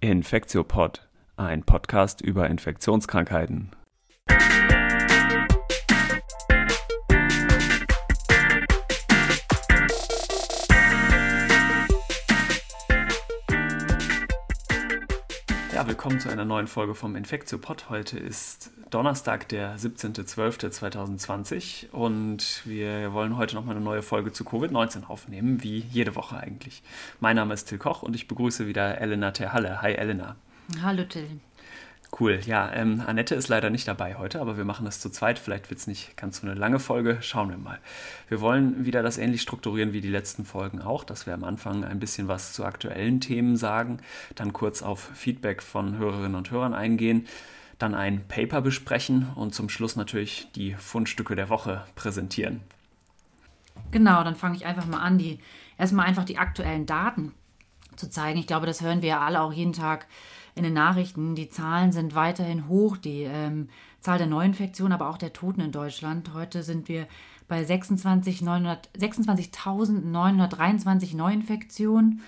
Infektiopod, ein Podcast über Infektionskrankheiten. Willkommen zu einer neuen Folge vom Infektiopod. Heute ist Donnerstag, der 17.12.2020 und wir wollen heute nochmal eine neue Folge zu Covid-19 aufnehmen, wie jede Woche eigentlich. Mein Name ist Till Koch und ich begrüße wieder Elena Terhalle. Hi Elena. Hallo Till. Cool, ja, ähm, Annette ist leider nicht dabei heute, aber wir machen das zu zweit. Vielleicht wird es nicht ganz so eine lange Folge. Schauen wir mal. Wir wollen wieder das ähnlich strukturieren wie die letzten Folgen auch, dass wir am Anfang ein bisschen was zu aktuellen Themen sagen, dann kurz auf Feedback von Hörerinnen und Hörern eingehen, dann ein Paper besprechen und zum Schluss natürlich die Fundstücke der Woche präsentieren. Genau, dann fange ich einfach mal an, die erstmal einfach die aktuellen Daten zu zeigen. Ich glaube, das hören wir ja alle auch jeden Tag in den Nachrichten. Die Zahlen sind weiterhin hoch, die ähm, Zahl der Neuinfektionen, aber auch der Toten in Deutschland. Heute sind wir bei 26.923 Neuinfektionen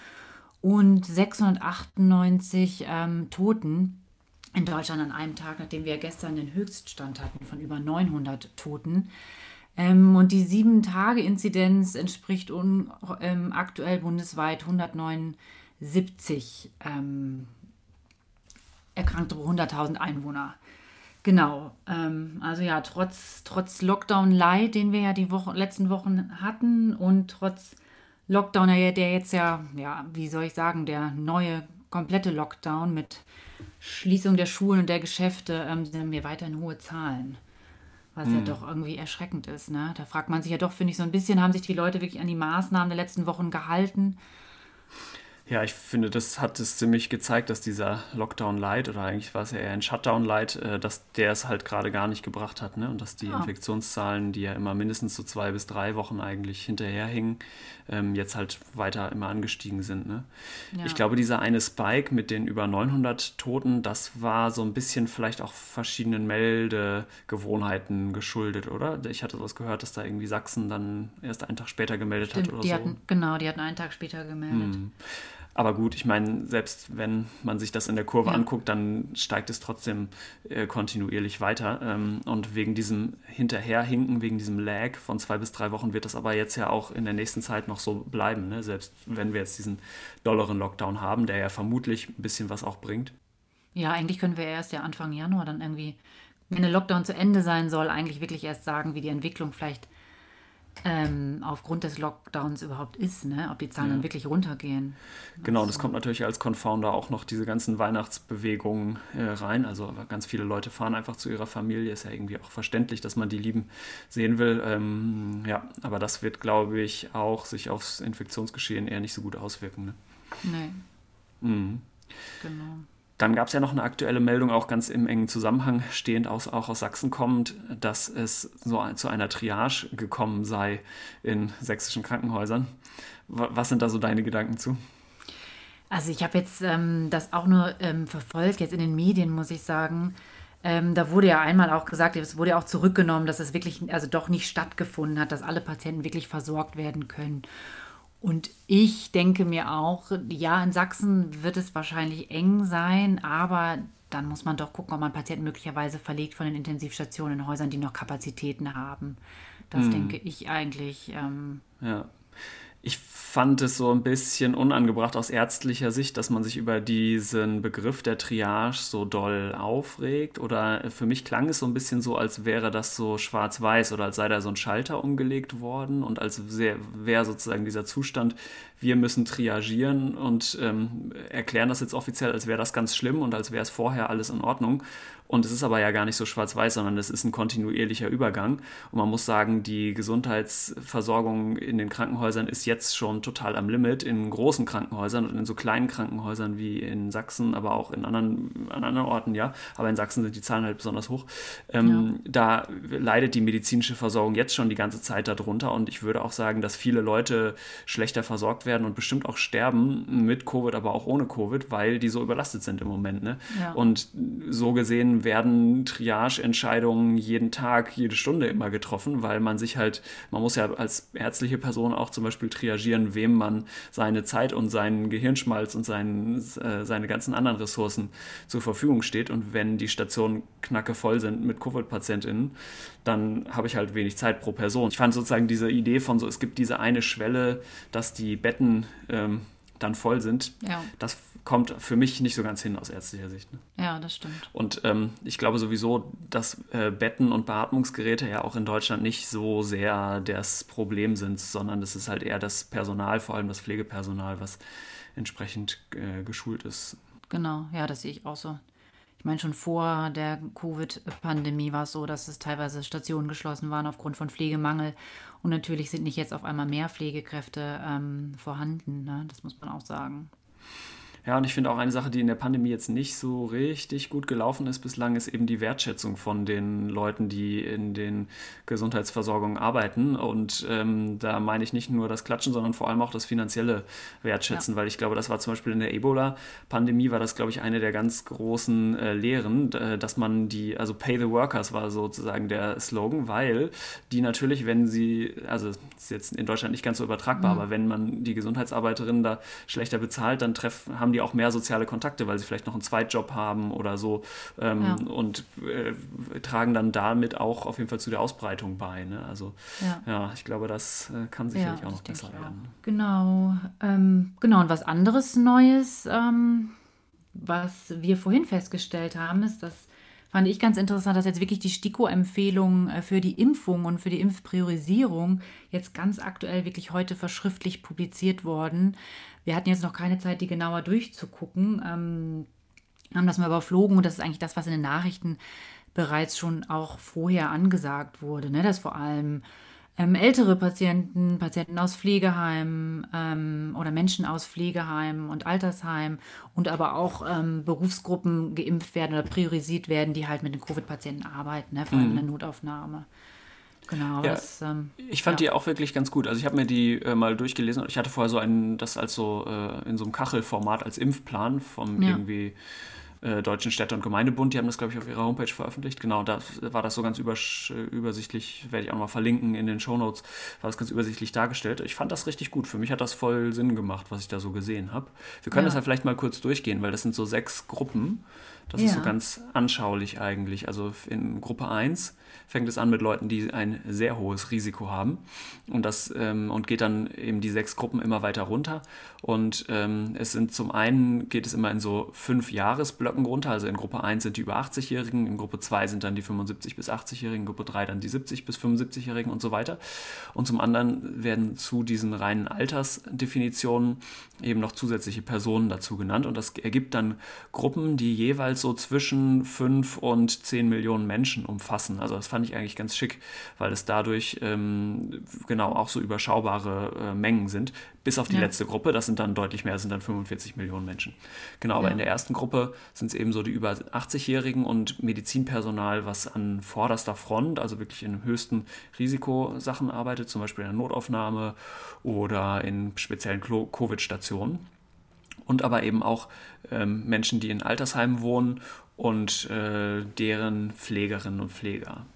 und 698 ähm, Toten in Deutschland an einem Tag, nachdem wir gestern den Höchststand hatten von über 900 Toten. Ähm, und die 7-Tage-Inzidenz entspricht un, ähm, aktuell bundesweit 179 ähm, Erkrankte pro 100.000 Einwohner. Genau. Ähm, also ja, trotz, trotz Lockdown-Light, den wir ja die Woche, letzten Wochen hatten und trotz Lockdown, der jetzt ja, ja, wie soll ich sagen, der neue komplette Lockdown mit Schließung der Schulen und der Geschäfte, ähm, sind wir weiterhin hohe Zahlen. Was hm. ja doch irgendwie erschreckend ist. Ne? Da fragt man sich ja doch, finde ich, so ein bisschen, haben sich die Leute wirklich an die Maßnahmen der letzten Wochen gehalten? Ja, ich finde, das hat es ziemlich gezeigt, dass dieser Lockdown Light oder eigentlich war es ja eher ein Shutdown Light, äh, dass der es halt gerade gar nicht gebracht hat. Ne? Und dass die ja. Infektionszahlen, die ja immer mindestens so zwei bis drei Wochen eigentlich hinterherhingen, ähm, jetzt halt weiter immer angestiegen sind. Ne? Ja. Ich glaube, dieser eine Spike mit den über 900 Toten, das war so ein bisschen vielleicht auch verschiedenen Meldegewohnheiten geschuldet, oder? Ich hatte was gehört, dass da irgendwie Sachsen dann erst einen Tag später gemeldet Stimmt, hat oder die so. Hatten, genau, die hatten einen Tag später gemeldet. Hm. Aber gut, ich meine, selbst wenn man sich das in der Kurve ja. anguckt, dann steigt es trotzdem äh, kontinuierlich weiter. Ähm, und wegen diesem Hinterherhinken, wegen diesem Lag von zwei bis drei Wochen wird das aber jetzt ja auch in der nächsten Zeit noch so bleiben. Ne? Selbst wenn wir jetzt diesen dollaren Lockdown haben, der ja vermutlich ein bisschen was auch bringt. Ja, eigentlich können wir erst ja Anfang Januar dann irgendwie, wenn der Lockdown zu Ende sein soll, eigentlich wirklich erst sagen, wie die Entwicklung vielleicht ähm, aufgrund des Lockdowns überhaupt ist, ne? ob die Zahlen ja. dann wirklich runtergehen. Genau, das kommt natürlich als Confounder auch noch diese ganzen Weihnachtsbewegungen äh, rein. Also ganz viele Leute fahren einfach zu ihrer Familie. Ist ja irgendwie auch verständlich, dass man die Lieben sehen will. Ähm, ja, aber das wird, glaube ich, auch sich aufs Infektionsgeschehen eher nicht so gut auswirken. Ne? Nee. Mhm. Genau. Dann gab es ja noch eine aktuelle Meldung, auch ganz im engen Zusammenhang stehend, aus, auch aus Sachsen kommend, dass es so zu einer Triage gekommen sei in sächsischen Krankenhäusern. Was sind da so deine Gedanken zu? Also ich habe jetzt ähm, das auch nur ähm, verfolgt, jetzt in den Medien, muss ich sagen. Ähm, da wurde ja einmal auch gesagt, es wurde ja auch zurückgenommen, dass es wirklich, also doch nicht stattgefunden hat, dass alle Patienten wirklich versorgt werden können. Und ich denke mir auch, ja, in Sachsen wird es wahrscheinlich eng sein, aber dann muss man doch gucken, ob man Patienten möglicherweise verlegt von den Intensivstationen in Häusern, die noch Kapazitäten haben. Das hm. denke ich eigentlich. Ähm, ja ich fand es so ein bisschen unangebracht aus ärztlicher Sicht, dass man sich über diesen Begriff der Triage so doll aufregt. Oder für mich klang es so ein bisschen so, als wäre das so schwarz-weiß oder als sei da so ein Schalter umgelegt worden und als wäre sozusagen dieser Zustand, wir müssen triagieren und ähm, erklären das jetzt offiziell, als wäre das ganz schlimm und als wäre es vorher alles in Ordnung. Und es ist aber ja gar nicht so schwarz-weiß, sondern es ist ein kontinuierlicher Übergang. Und man muss sagen, die Gesundheitsversorgung in den Krankenhäusern ist jetzt schon total am Limit. In großen Krankenhäusern und in so kleinen Krankenhäusern wie in Sachsen, aber auch in anderen, an anderen Orten, ja. Aber in Sachsen sind die Zahlen halt besonders hoch. Ähm, ja. Da leidet die medizinische Versorgung jetzt schon die ganze Zeit darunter. Und ich würde auch sagen, dass viele Leute schlechter versorgt werden und bestimmt auch sterben mit Covid, aber auch ohne Covid, weil die so überlastet sind im Moment. Ne? Ja. Und so gesehen werden Triage-Entscheidungen jeden Tag, jede Stunde immer getroffen, weil man sich halt, man muss ja als ärztliche Person auch zum Beispiel triagieren, wem man seine Zeit und seinen Gehirnschmalz und seinen, äh, seine ganzen anderen Ressourcen zur Verfügung steht. Und wenn die Stationen knacke voll sind mit Covid-PatientInnen, dann habe ich halt wenig Zeit pro Person. Ich fand sozusagen diese Idee von so, es gibt diese eine Schwelle, dass die Betten ähm, dann voll sind, ja. das kommt für mich nicht so ganz hin aus ärztlicher Sicht. Ne? Ja, das stimmt. Und ähm, ich glaube sowieso, dass äh, Betten und Beatmungsgeräte ja auch in Deutschland nicht so sehr das Problem sind, sondern es ist halt eher das Personal, vor allem das Pflegepersonal, was entsprechend äh, geschult ist. Genau, ja, das sehe ich auch so. Ich meine, schon vor der Covid-Pandemie war es so, dass es teilweise Stationen geschlossen waren aufgrund von Pflegemangel. Und natürlich sind nicht jetzt auf einmal mehr Pflegekräfte ähm, vorhanden. Ne? Das muss man auch sagen. Ja, und ich finde auch eine Sache, die in der Pandemie jetzt nicht so richtig gut gelaufen ist bislang, ist eben die Wertschätzung von den Leuten, die in den Gesundheitsversorgungen arbeiten. Und ähm, da meine ich nicht nur das Klatschen, sondern vor allem auch das finanzielle Wertschätzen, ja. weil ich glaube, das war zum Beispiel in der Ebola-Pandemie, war das, glaube ich, eine der ganz großen äh, Lehren, äh, dass man die, also Pay the Workers war sozusagen der Slogan, weil die natürlich, wenn sie, also ist jetzt in Deutschland nicht ganz so übertragbar, mhm. aber wenn man die Gesundheitsarbeiterinnen da schlechter bezahlt, dann treffen, haben haben die auch mehr soziale Kontakte, weil sie vielleicht noch einen Zweitjob haben oder so ähm, ja. und äh, tragen dann damit auch auf jeden Fall zu der Ausbreitung bei. Ne? Also ja. ja ich glaube, das äh, kann sicherlich auch noch besser werden. Genau, ähm, genau. Und was anderes Neues, ähm, was wir vorhin festgestellt haben, ist, dass fand ich ganz interessant, dass jetzt wirklich die STIKO-Empfehlungen äh, für die Impfung und für die Impfpriorisierung jetzt ganz aktuell wirklich heute verschriftlich publiziert worden. Wir hatten jetzt noch keine Zeit, die genauer durchzugucken, ähm, haben das mal überflogen und das ist eigentlich das, was in den Nachrichten bereits schon auch vorher angesagt wurde, ne? dass vor allem ähm, ältere Patienten, Patienten aus Pflegeheimen ähm, oder Menschen aus Pflegeheimen und Altersheimen und aber auch ähm, Berufsgruppen geimpft werden oder priorisiert werden, die halt mit den Covid-Patienten arbeiten, ne? vor allem mhm. in der Notaufnahme. Genau. Ja, das, ähm, ich fand ja. die auch wirklich ganz gut. Also ich habe mir die äh, mal durchgelesen und ich hatte vorher so einen, das als so äh, in so einem Kachelformat als Impfplan vom ja. irgendwie äh, Deutschen Städte- und Gemeindebund. Die haben das, glaube ich, auf ihrer Homepage veröffentlicht. Genau, da war das so ganz übersichtlich, werde ich auch mal verlinken in den Shownotes, war das ganz übersichtlich dargestellt. Ich fand das richtig gut. Für mich hat das voll Sinn gemacht, was ich da so gesehen habe. Wir können das ja vielleicht mal kurz durchgehen, weil das sind so sechs Gruppen. Das ja. ist so ganz anschaulich eigentlich. Also in Gruppe 1 fängt es an mit Leuten, die ein sehr hohes Risiko haben. Und das ähm, und geht dann eben die sechs Gruppen immer weiter runter. Und ähm, es sind zum einen geht es immer in so fünf Jahresblöcken runter, also in Gruppe 1 sind die über 80-Jährigen, in Gruppe 2 sind dann die 75 bis 80-Jährigen, in Gruppe 3 dann die 70 bis 75-Jährigen und so weiter. Und zum anderen werden zu diesen reinen Altersdefinitionen eben noch zusätzliche Personen dazu genannt. Und das ergibt dann Gruppen, die jeweils so zwischen 5 und 10 Millionen Menschen umfassen. Also das fand ich eigentlich ganz schick, weil es dadurch ähm, genau auch so überschaubare äh, Mengen sind, bis auf die ja. letzte Gruppe. Das sind dann deutlich mehr, das sind dann 45 Millionen Menschen. Genau, aber ja. in der ersten Gruppe sind es eben so die über 80-Jährigen und Medizinpersonal, was an vorderster Front, also wirklich in höchsten Risikosachen arbeitet, zum Beispiel in der Notaufnahme oder in speziellen Covid-Stationen und aber eben auch ähm, Menschen, die in Altersheimen wohnen und äh, deren Pflegerinnen und Pfleger.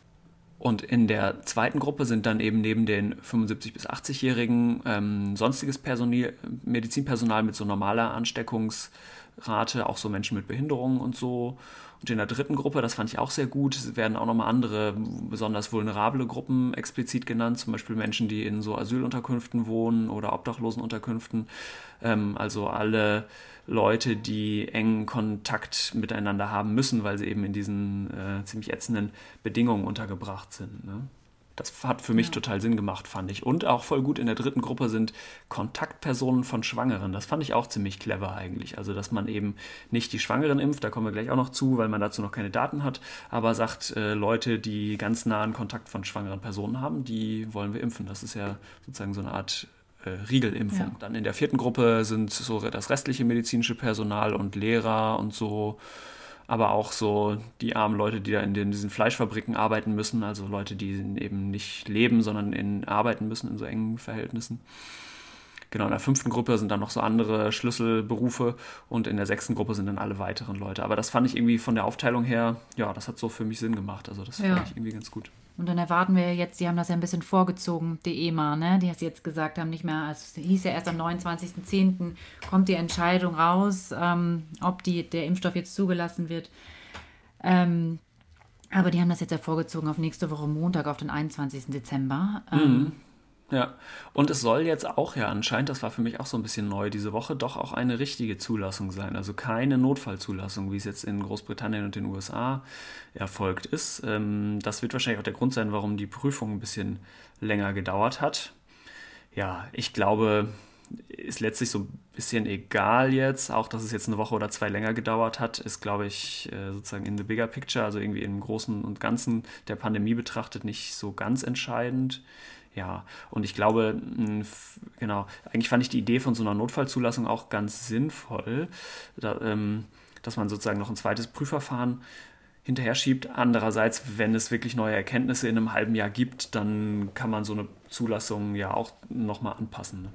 Und in der zweiten Gruppe sind dann eben neben den 75- bis 80-Jährigen ähm, sonstiges Personal, Medizinpersonal mit so normaler Ansteckungsrate, auch so Menschen mit Behinderungen und so. Und in der dritten Gruppe, das fand ich auch sehr gut, werden auch nochmal andere besonders vulnerable Gruppen explizit genannt, zum Beispiel Menschen, die in so Asylunterkünften wohnen oder Obdachlosenunterkünften. Ähm, also alle Leute, die engen Kontakt miteinander haben müssen, weil sie eben in diesen äh, ziemlich ätzenden Bedingungen untergebracht sind. Ne? Das hat für mich ja. total Sinn gemacht, fand ich. Und auch voll gut in der dritten Gruppe sind Kontaktpersonen von Schwangeren. Das fand ich auch ziemlich clever eigentlich. Also, dass man eben nicht die Schwangeren impft, da kommen wir gleich auch noch zu, weil man dazu noch keine Daten hat, aber sagt, äh, Leute, die ganz nahen Kontakt von schwangeren Personen haben, die wollen wir impfen. Das ist ja sozusagen so eine Art äh, Riegelimpfung. Ja. Dann in der vierten Gruppe sind so das restliche medizinische Personal und Lehrer und so, aber auch so die armen Leute, die da in den, diesen Fleischfabriken arbeiten müssen, also Leute, die eben nicht leben, sondern in, arbeiten müssen in so engen Verhältnissen. Genau, in der fünften Gruppe sind dann noch so andere Schlüsselberufe und in der sechsten Gruppe sind dann alle weiteren Leute. Aber das fand ich irgendwie von der Aufteilung her, ja, das hat so für mich Sinn gemacht. Also das ja. fand ich irgendwie ganz gut. Und dann erwarten wir jetzt, die haben das ja ein bisschen vorgezogen, die EMA, ne? die jetzt gesagt haben, nicht mehr, also es hieß ja erst am 29.10. kommt die Entscheidung raus, ähm, ob die, der Impfstoff jetzt zugelassen wird. Ähm, aber die haben das jetzt ja vorgezogen auf nächste Woche Montag, auf den 21. Dezember. Ähm, mhm. Ja, und es soll jetzt auch ja anscheinend, das war für mich auch so ein bisschen neu diese Woche, doch auch eine richtige Zulassung sein. Also keine Notfallzulassung, wie es jetzt in Großbritannien und den USA erfolgt ist. Ähm, das wird wahrscheinlich auch der Grund sein, warum die Prüfung ein bisschen länger gedauert hat. Ja, ich glaube, ist letztlich so ein bisschen egal jetzt. Auch, dass es jetzt eine Woche oder zwei länger gedauert hat, ist, glaube ich, äh, sozusagen in the bigger picture, also irgendwie im Großen und Ganzen der Pandemie betrachtet, nicht so ganz entscheidend. Ja, und ich glaube, genau, eigentlich fand ich die Idee von so einer Notfallzulassung auch ganz sinnvoll, da, ähm, dass man sozusagen noch ein zweites Prüfverfahren hinterher schiebt. Andererseits, wenn es wirklich neue Erkenntnisse in einem halben Jahr gibt, dann kann man so eine Zulassung ja auch nochmal anpassen. Ne?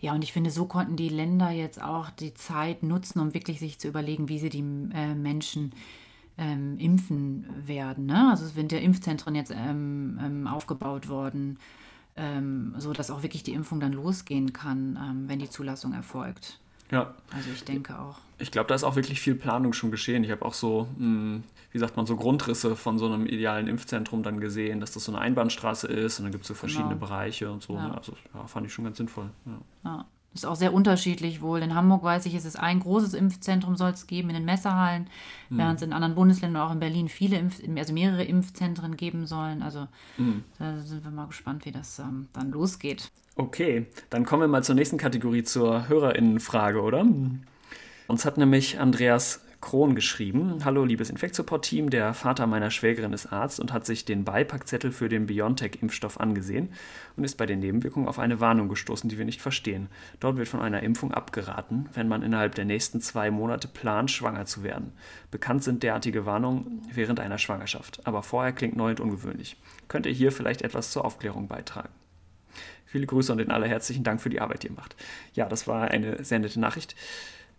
Ja, und ich finde, so konnten die Länder jetzt auch die Zeit nutzen, um wirklich sich zu überlegen, wie sie die äh, Menschen ähm, impfen werden. Ne? Also es sind ja Impfzentren jetzt ähm, ähm, aufgebaut worden, ähm, so dass auch wirklich die Impfung dann losgehen kann, ähm, wenn die Zulassung erfolgt. Ja. Also ich denke auch. Ich glaube, da ist auch wirklich viel Planung schon geschehen. Ich habe auch so, mh, hm, wie sagt man, so Grundrisse von so einem idealen Impfzentrum dann gesehen, dass das so eine Einbahnstraße ist und dann gibt es so verschiedene genau. Bereiche und so. Ja. Also ja, fand ich schon ganz sinnvoll. Ja. ja. Ist auch sehr unterschiedlich wohl. In Hamburg weiß ich, ist es ein großes Impfzentrum soll es geben in den Messerhallen, mhm. während es in anderen Bundesländern, auch in Berlin, viele Impf also mehrere Impfzentren geben sollen. Also mhm. da sind wir mal gespannt, wie das ähm, dann losgeht. Okay, dann kommen wir mal zur nächsten Kategorie, zur Hörerinnenfrage, oder? Uns hat nämlich Andreas Kron geschrieben. Hallo, liebes Infektsupport-Team. Der Vater meiner Schwägerin ist Arzt und hat sich den Beipackzettel für den BioNTech-Impfstoff angesehen und ist bei den Nebenwirkungen auf eine Warnung gestoßen, die wir nicht verstehen. Dort wird von einer Impfung abgeraten, wenn man innerhalb der nächsten zwei Monate plant, schwanger zu werden. Bekannt sind derartige Warnungen während einer Schwangerschaft, aber vorher klingt neu und ungewöhnlich. Könnt ihr hier vielleicht etwas zur Aufklärung beitragen? Viele Grüße und den allerherzlichen Dank für die Arbeit, die ihr macht. Ja, das war eine sehr nette Nachricht.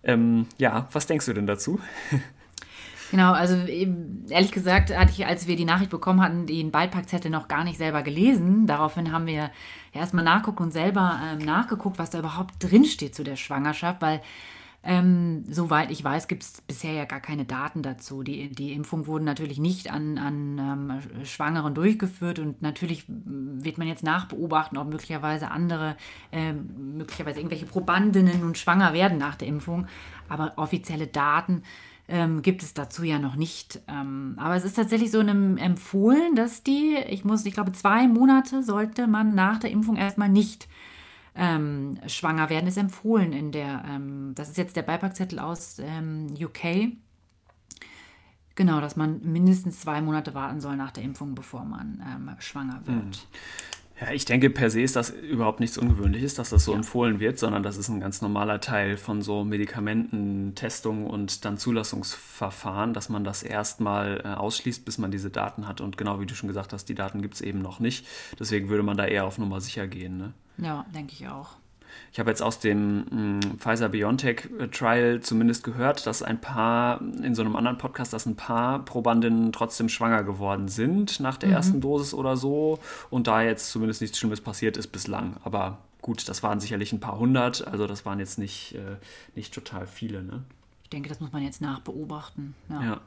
Ähm, ja, was denkst du denn dazu? Genau, also ehrlich gesagt hatte ich, als wir die Nachricht bekommen hatten, den Beipackzettel noch gar nicht selber gelesen. Daraufhin haben wir erstmal nachguckt und selber ähm, nachgeguckt, was da überhaupt drinsteht zu der Schwangerschaft, weil ähm, soweit ich weiß, gibt es bisher ja gar keine Daten dazu. Die, die Impfungen wurden natürlich nicht an, an ähm, Schwangeren durchgeführt und natürlich wird man jetzt nachbeobachten, ob möglicherweise andere, ähm, möglicherweise irgendwelche Probandinnen nun schwanger werden nach der Impfung. Aber offizielle Daten ähm, gibt es dazu ja noch nicht. Ähm, aber es ist tatsächlich so einem empfohlen, dass die, ich muss, ich glaube, zwei Monate sollte man nach der Impfung erstmal nicht ähm, schwanger werden, ist empfohlen in der, ähm, das ist jetzt der Beipackzettel aus ähm, UK. Genau, dass man mindestens zwei Monate warten soll nach der Impfung, bevor man ähm, schwanger wird. Ja, ich denke, per se ist das überhaupt nichts Ungewöhnliches, dass das so ja. empfohlen wird, sondern das ist ein ganz normaler Teil von so Medikamententestungen und dann Zulassungsverfahren, dass man das erstmal äh, ausschließt, bis man diese Daten hat. Und genau wie du schon gesagt hast, die Daten gibt es eben noch nicht. Deswegen würde man da eher auf Nummer sicher gehen. Ne? Ja, denke ich auch. Ich habe jetzt aus dem hm, Pfizer-BioNTech-Trial zumindest gehört, dass ein paar, in so einem anderen Podcast, dass ein paar Probandinnen trotzdem schwanger geworden sind nach der mhm. ersten Dosis oder so und da jetzt zumindest nichts Schlimmes passiert ist bislang. Aber gut, das waren sicherlich ein paar hundert, also das waren jetzt nicht, äh, nicht total viele. Ne? Ich denke, das muss man jetzt nachbeobachten. ja. ja.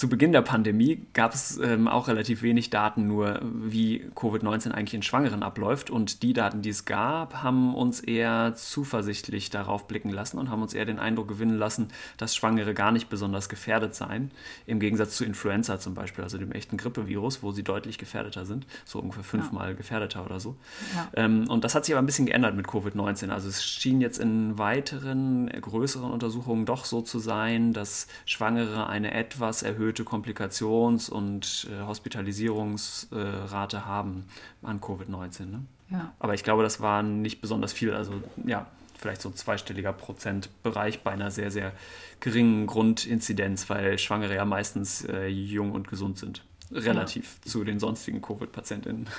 Zu Beginn der Pandemie gab es ähm, auch relativ wenig Daten nur, wie Covid-19 eigentlich in Schwangeren abläuft. Und die Daten, die es gab, haben uns eher zuversichtlich darauf blicken lassen und haben uns eher den Eindruck gewinnen lassen, dass Schwangere gar nicht besonders gefährdet seien. Im Gegensatz zu Influenza zum Beispiel, also dem echten Grippevirus, wo sie deutlich gefährdeter sind, so ungefähr fünfmal ja. gefährdeter oder so. Ja. Ähm, und das hat sich aber ein bisschen geändert mit Covid-19. Also es schien jetzt in weiteren, größeren Untersuchungen doch so zu sein, dass Schwangere eine etwas erhöhte erhöhte Komplikations- und äh, Hospitalisierungsrate haben an Covid-19. Ne? Ja. Aber ich glaube, das war nicht besonders viel. Also ja, vielleicht so ein zweistelliger Prozentbereich bei einer sehr, sehr geringen Grundinzidenz, weil Schwangere ja meistens äh, jung und gesund sind. Relativ ja. zu den sonstigen Covid-Patientinnen.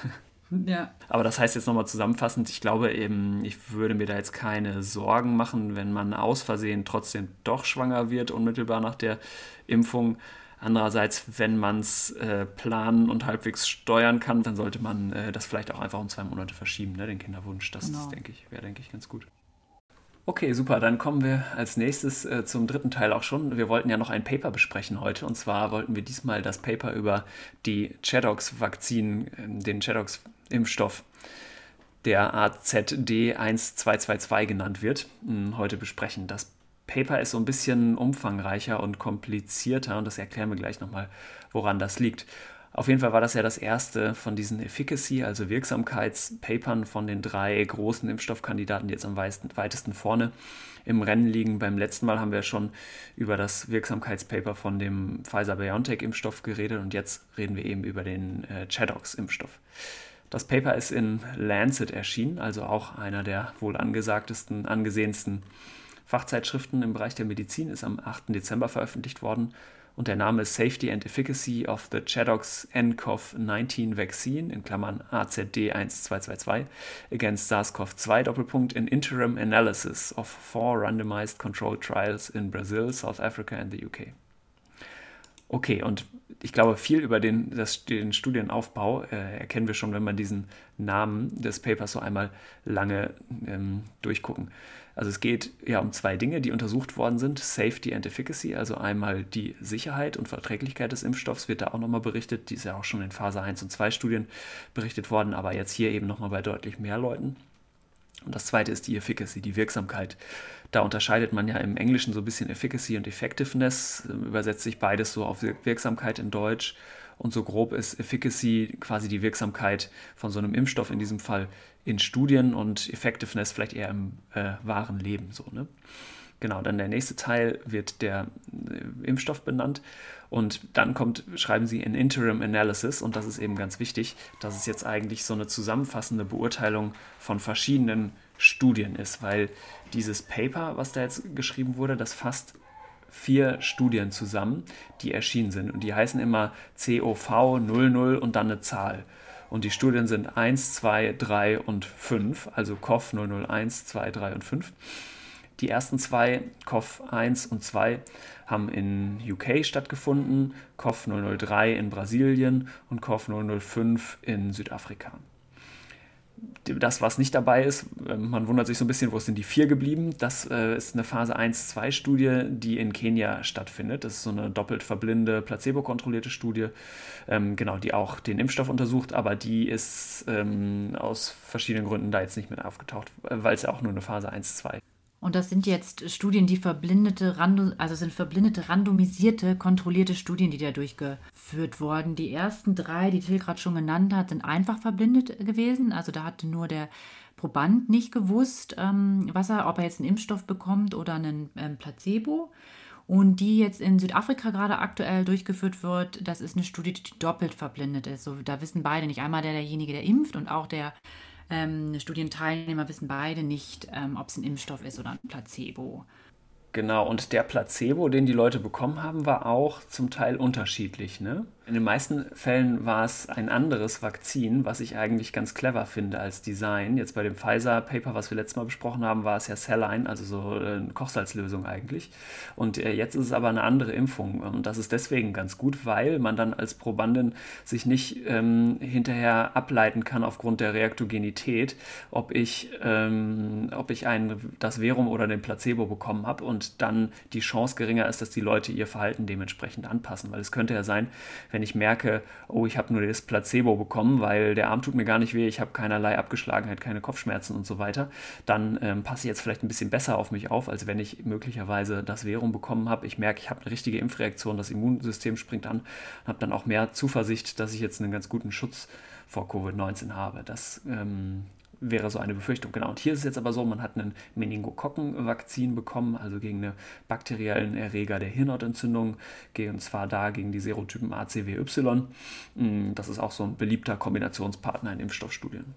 Ja. Aber das heißt jetzt nochmal zusammenfassend, ich glaube eben, ich würde mir da jetzt keine Sorgen machen, wenn man aus Versehen trotzdem doch schwanger wird, unmittelbar nach der Impfung. Andererseits, wenn man es äh, planen und halbwegs steuern kann, dann sollte man äh, das vielleicht auch einfach um zwei Monate verschieben, ne, den Kinderwunsch. Das genau. denke ich, wäre, denke ich, ganz gut. Okay, super. Dann kommen wir als nächstes äh, zum dritten Teil auch schon. Wir wollten ja noch ein Paper besprechen heute. Und zwar wollten wir diesmal das Paper über die Chadox-Vakzin, äh, den Chadox-Impfstoff, der AZD1222 genannt wird, hm, heute besprechen. Das Paper ist so ein bisschen umfangreicher und komplizierter und das erklären wir gleich nochmal, woran das liegt. Auf jeden Fall war das ja das erste von diesen Efficacy, also Wirksamkeitspapern von den drei großen Impfstoffkandidaten, die jetzt am weitesten vorne im Rennen liegen. Beim letzten Mal haben wir schon über das Wirksamkeitspaper von dem Pfizer-BioNTech-Impfstoff geredet und jetzt reden wir eben über den äh, Chadox-Impfstoff. Das Paper ist in Lancet erschienen, also auch einer der wohl angesagtesten, angesehensten Fachzeitschriften im Bereich der Medizin, ist am 8. Dezember veröffentlicht worden und der Name ist Safety and Efficacy of the Chadox nCoV-19 Vaccine in Klammern AZD1222 against SARS-CoV-2 Doppelpunkt in Interim Analysis of four randomized controlled trials in Brazil, South Africa and the UK. Okay, und ich glaube, viel über den, das, den Studienaufbau äh, erkennen wir schon, wenn wir diesen Namen des Papers so einmal lange ähm, durchgucken. Also es geht ja um zwei Dinge, die untersucht worden sind. Safety and Efficacy, also einmal die Sicherheit und Verträglichkeit des Impfstoffs wird da auch nochmal berichtet. Die ist ja auch schon in Phase 1 und 2 Studien berichtet worden, aber jetzt hier eben nochmal bei deutlich mehr Leuten. Und das zweite ist die Efficacy, die Wirksamkeit. Da unterscheidet man ja im Englischen so ein bisschen Efficacy und Effectiveness, übersetzt sich beides so auf Wirksamkeit in Deutsch. Und so grob ist Efficacy quasi die Wirksamkeit von so einem Impfstoff in diesem Fall in Studien und Effectiveness vielleicht eher im äh, wahren Leben so. Ne? Genau, dann der nächste Teil wird der äh, Impfstoff benannt und dann kommt, schreiben sie in Interim Analysis und das ist eben ganz wichtig, dass es jetzt eigentlich so eine zusammenfassende Beurteilung von verschiedenen Studien ist, weil dieses Paper, was da jetzt geschrieben wurde, das fasst vier Studien zusammen, die erschienen sind und die heißen immer COV 00 und dann eine Zahl. Und die Studien sind 1, 2, 3 und 5, also COV 001, 2, 3 und 5. Die ersten zwei, COV 1 und 2, haben in UK stattgefunden, COV 003 in Brasilien und COV 005 in Südafrika das, was nicht dabei ist, ähm, man wundert sich so ein bisschen, wo sind die vier geblieben? Das äh, ist eine Phase 1-2-Studie, die in Kenia stattfindet. Das ist so eine doppelt verblinde, placebo-kontrollierte Studie, ähm, genau, die auch den Impfstoff untersucht, aber die ist ähm, aus verschiedenen Gründen da jetzt nicht mit aufgetaucht, weil es ja auch nur eine Phase 1-2 und das sind jetzt Studien, die verblindete, also sind verblindete, randomisierte, kontrollierte Studien, die da durchgeführt wurden. Die ersten drei, die Till gerade schon genannt hat, sind einfach verblindet gewesen. Also da hatte nur der Proband nicht gewusst, ähm, was er, ob er jetzt einen Impfstoff bekommt oder einen ähm, Placebo. Und die jetzt in Südafrika gerade aktuell durchgeführt wird, das ist eine Studie, die doppelt verblindet ist. So, da wissen beide nicht einmal der, derjenige, der impft und auch der ähm, Studienteilnehmer wissen beide nicht, ähm, ob es ein Impfstoff ist oder ein Placebo. Genau, und der Placebo, den die Leute bekommen haben, war auch zum Teil unterschiedlich. Ne? In den meisten Fällen war es ein anderes Vakzin, was ich eigentlich ganz clever finde als Design. Jetzt bei dem Pfizer-Paper, was wir letztes Mal besprochen haben, war es ja Saline, also so äh, eine Kochsalzlösung eigentlich. Und äh, jetzt ist es aber eine andere Impfung. Und das ist deswegen ganz gut, weil man dann als Probandin sich nicht ähm, hinterher ableiten kann aufgrund der Reaktogenität, ob ich, ähm, ob ich ein, das Verum oder den Placebo bekommen habe und dann die Chance geringer ist, dass die Leute ihr Verhalten dementsprechend anpassen. Weil es könnte ja sein, wenn wenn ich merke, oh, ich habe nur das Placebo bekommen, weil der Arm tut mir gar nicht weh, ich habe keinerlei Abgeschlagenheit, keine Kopfschmerzen und so weiter, dann ähm, passe ich jetzt vielleicht ein bisschen besser auf mich auf, als wenn ich möglicherweise das Verum bekommen habe. Ich merke, ich habe eine richtige Impfreaktion, das Immunsystem springt an und habe dann auch mehr Zuversicht, dass ich jetzt einen ganz guten Schutz vor Covid-19 habe. Das ähm, wäre so eine Befürchtung. Genau. Und hier ist es jetzt aber so, man hat ein Meningokokkenvakzin bekommen, also gegen einen bakteriellen Erreger der Hirnhautentzündung, und zwar da gegen die Serotypen ACWY. Mm, das ist auch so ein beliebter Kombinationspartner in Impfstoffstudien.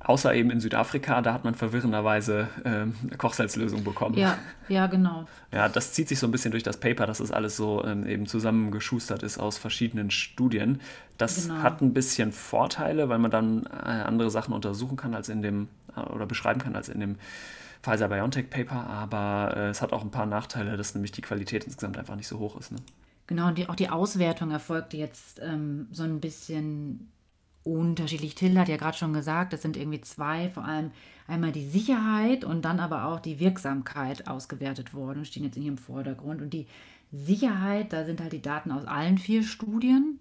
Außer eben in Südafrika, da hat man verwirrenderweise ähm, Kochsalzlösung bekommen. Ja, ja, genau. Ja, das zieht sich so ein bisschen durch das Paper, dass es das alles so ähm, eben zusammengeschustert ist aus verschiedenen Studien. Das genau. hat ein bisschen Vorteile, weil man dann äh, andere Sachen untersuchen kann als in dem, äh, oder beschreiben kann als in dem Pfizer-BioNTech-Paper, aber äh, es hat auch ein paar Nachteile, dass nämlich die Qualität insgesamt einfach nicht so hoch ist. Ne? Genau, und die, auch die Auswertung erfolgte jetzt ähm, so ein bisschen unterschiedlich. Till hat ja gerade schon gesagt, das sind irgendwie zwei, vor allem einmal die Sicherheit und dann aber auch die Wirksamkeit ausgewertet worden, stehen jetzt hier im Vordergrund. Und die Sicherheit, da sind halt die Daten aus allen vier Studien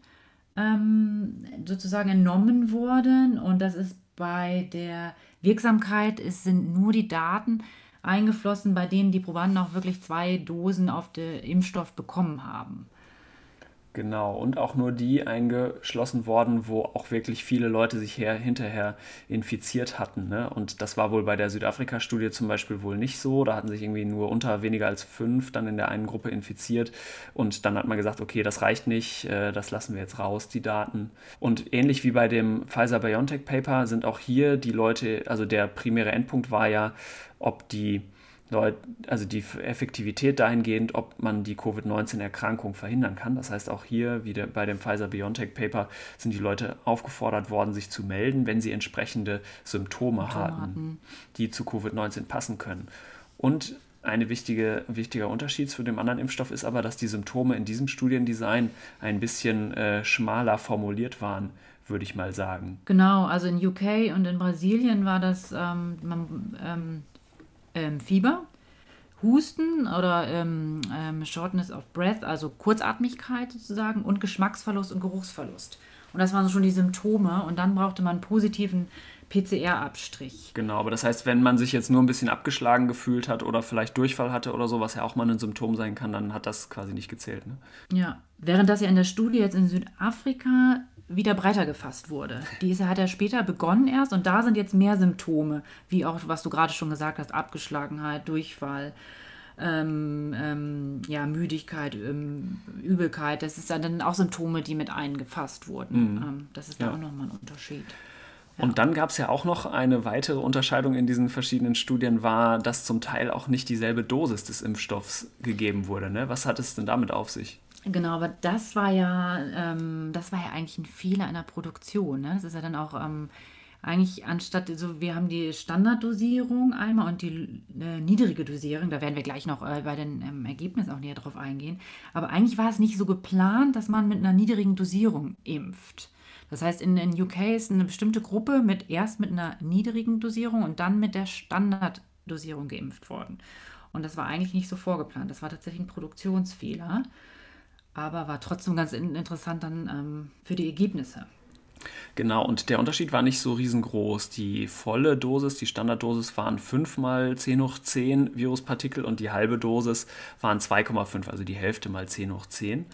ähm, sozusagen entnommen worden. Und das ist bei der Wirksamkeit, es sind nur die Daten eingeflossen, bei denen die Probanden auch wirklich zwei Dosen auf den Impfstoff bekommen haben. Genau, und auch nur die eingeschlossen worden, wo auch wirklich viele Leute sich her, hinterher infiziert hatten. Ne? Und das war wohl bei der Südafrika-Studie zum Beispiel wohl nicht so. Da hatten sich irgendwie nur unter weniger als fünf dann in der einen Gruppe infiziert. Und dann hat man gesagt, okay, das reicht nicht, äh, das lassen wir jetzt raus, die Daten. Und ähnlich wie bei dem Pfizer-BioNTech-Paper sind auch hier die Leute, also der primäre Endpunkt war ja, ob die also die Effektivität dahingehend, ob man die Covid-19-Erkrankung verhindern kann. Das heißt, auch hier, wie bei dem Pfizer-BioNTech-Paper, sind die Leute aufgefordert worden, sich zu melden, wenn sie entsprechende Symptome, Symptome hatten, hatten, die zu Covid-19 passen können. Und ein wichtige, wichtiger Unterschied zu dem anderen Impfstoff ist aber, dass die Symptome in diesem Studiendesign ein bisschen äh, schmaler formuliert waren, würde ich mal sagen. Genau, also in UK und in Brasilien war das, ähm, man, ähm, ähm, Fieber, Husten oder ähm, ähm, Shortness of Breath, also Kurzatmigkeit sozusagen und Geschmacksverlust und Geruchsverlust. Und das waren schon die Symptome und dann brauchte man einen positiven PCR-Abstrich. Genau, aber das heißt, wenn man sich jetzt nur ein bisschen abgeschlagen gefühlt hat oder vielleicht Durchfall hatte oder so, was ja auch mal ein Symptom sein kann, dann hat das quasi nicht gezählt. Ne? Ja, während das ja in der Studie jetzt in Südafrika wieder breiter gefasst wurde. Diese hat er später begonnen erst und da sind jetzt mehr Symptome, wie auch, was du gerade schon gesagt hast, Abgeschlagenheit, Durchfall, ähm, ähm, ja, Müdigkeit, ähm, Übelkeit. Das ist dann auch Symptome, die mit eingefasst wurden. Mhm. Ähm, das ist da ja. auch nochmal ein Unterschied. Ja. Und dann gab es ja auch noch eine weitere Unterscheidung in diesen verschiedenen Studien, war, dass zum Teil auch nicht dieselbe Dosis des Impfstoffs gegeben wurde. Ne? Was hat es denn damit auf sich? Genau, aber das war ja, ähm, das war ja eigentlich ein Fehler in der Produktion. Ne? Das ist ja dann auch ähm, eigentlich anstatt, so wir haben die Standarddosierung einmal und die äh, niedrige Dosierung, da werden wir gleich noch äh, bei den ähm, Ergebnissen auch näher drauf eingehen. Aber eigentlich war es nicht so geplant, dass man mit einer niedrigen Dosierung impft. Das heißt, in den UK ist eine bestimmte Gruppe mit erst mit einer niedrigen Dosierung und dann mit der Standarddosierung geimpft worden. Und das war eigentlich nicht so vorgeplant. Das war tatsächlich ein Produktionsfehler aber war trotzdem ganz interessant dann ähm, für die Ergebnisse. Genau, und der Unterschied war nicht so riesengroß. Die volle Dosis, die Standarddosis waren 5 mal 10 hoch 10 Viruspartikel und die halbe Dosis waren 2,5, also die Hälfte mal 10 hoch 10.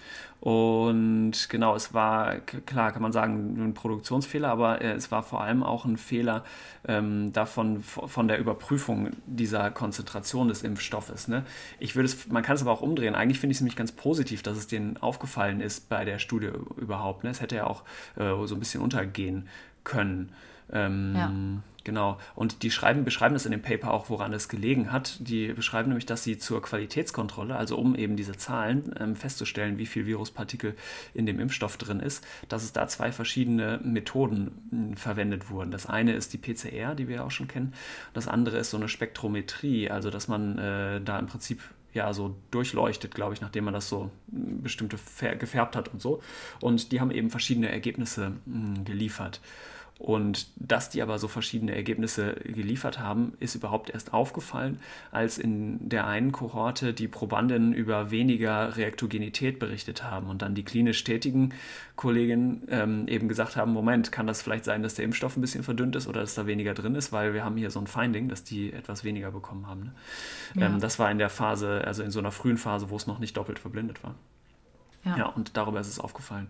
Und genau, es war, klar kann man sagen, ein Produktionsfehler, aber äh, es war vor allem auch ein Fehler ähm, davon, von der Überprüfung dieser Konzentration des Impfstoffes. Ne? Ich würde es, man kann es aber auch umdrehen. Eigentlich finde ich es nämlich ganz positiv, dass es denen aufgefallen ist bei der Studie überhaupt. Ne? Es hätte ja auch äh, so ein bisschen untergehen können. Ähm, ja. Genau. Und die schreiben, beschreiben das in dem Paper auch, woran es gelegen hat. Die beschreiben nämlich, dass sie zur Qualitätskontrolle, also um eben diese Zahlen ähm, festzustellen, wie viel Viruspartikel in dem Impfstoff drin ist, dass es da zwei verschiedene Methoden hm, verwendet wurden. Das eine ist die PCR, die wir ja auch schon kennen. Das andere ist so eine Spektrometrie, also dass man äh, da im Prinzip ja so durchleuchtet, glaube ich, nachdem man das so hm, bestimmte gefärbt hat und so. Und die haben eben verschiedene Ergebnisse mh, hm, geliefert. Und dass die aber so verschiedene Ergebnisse geliefert haben, ist überhaupt erst aufgefallen, als in der einen Kohorte die Probandinnen über weniger Reaktogenität berichtet haben und dann die klinisch tätigen Kolleginnen ähm, eben gesagt haben, Moment, kann das vielleicht sein, dass der Impfstoff ein bisschen verdünnt ist oder dass da weniger drin ist, weil wir haben hier so ein Finding, dass die etwas weniger bekommen haben. Ne? Ja. Ähm, das war in der Phase, also in so einer frühen Phase, wo es noch nicht doppelt verblindet war. Ja. ja, und darüber ist es aufgefallen.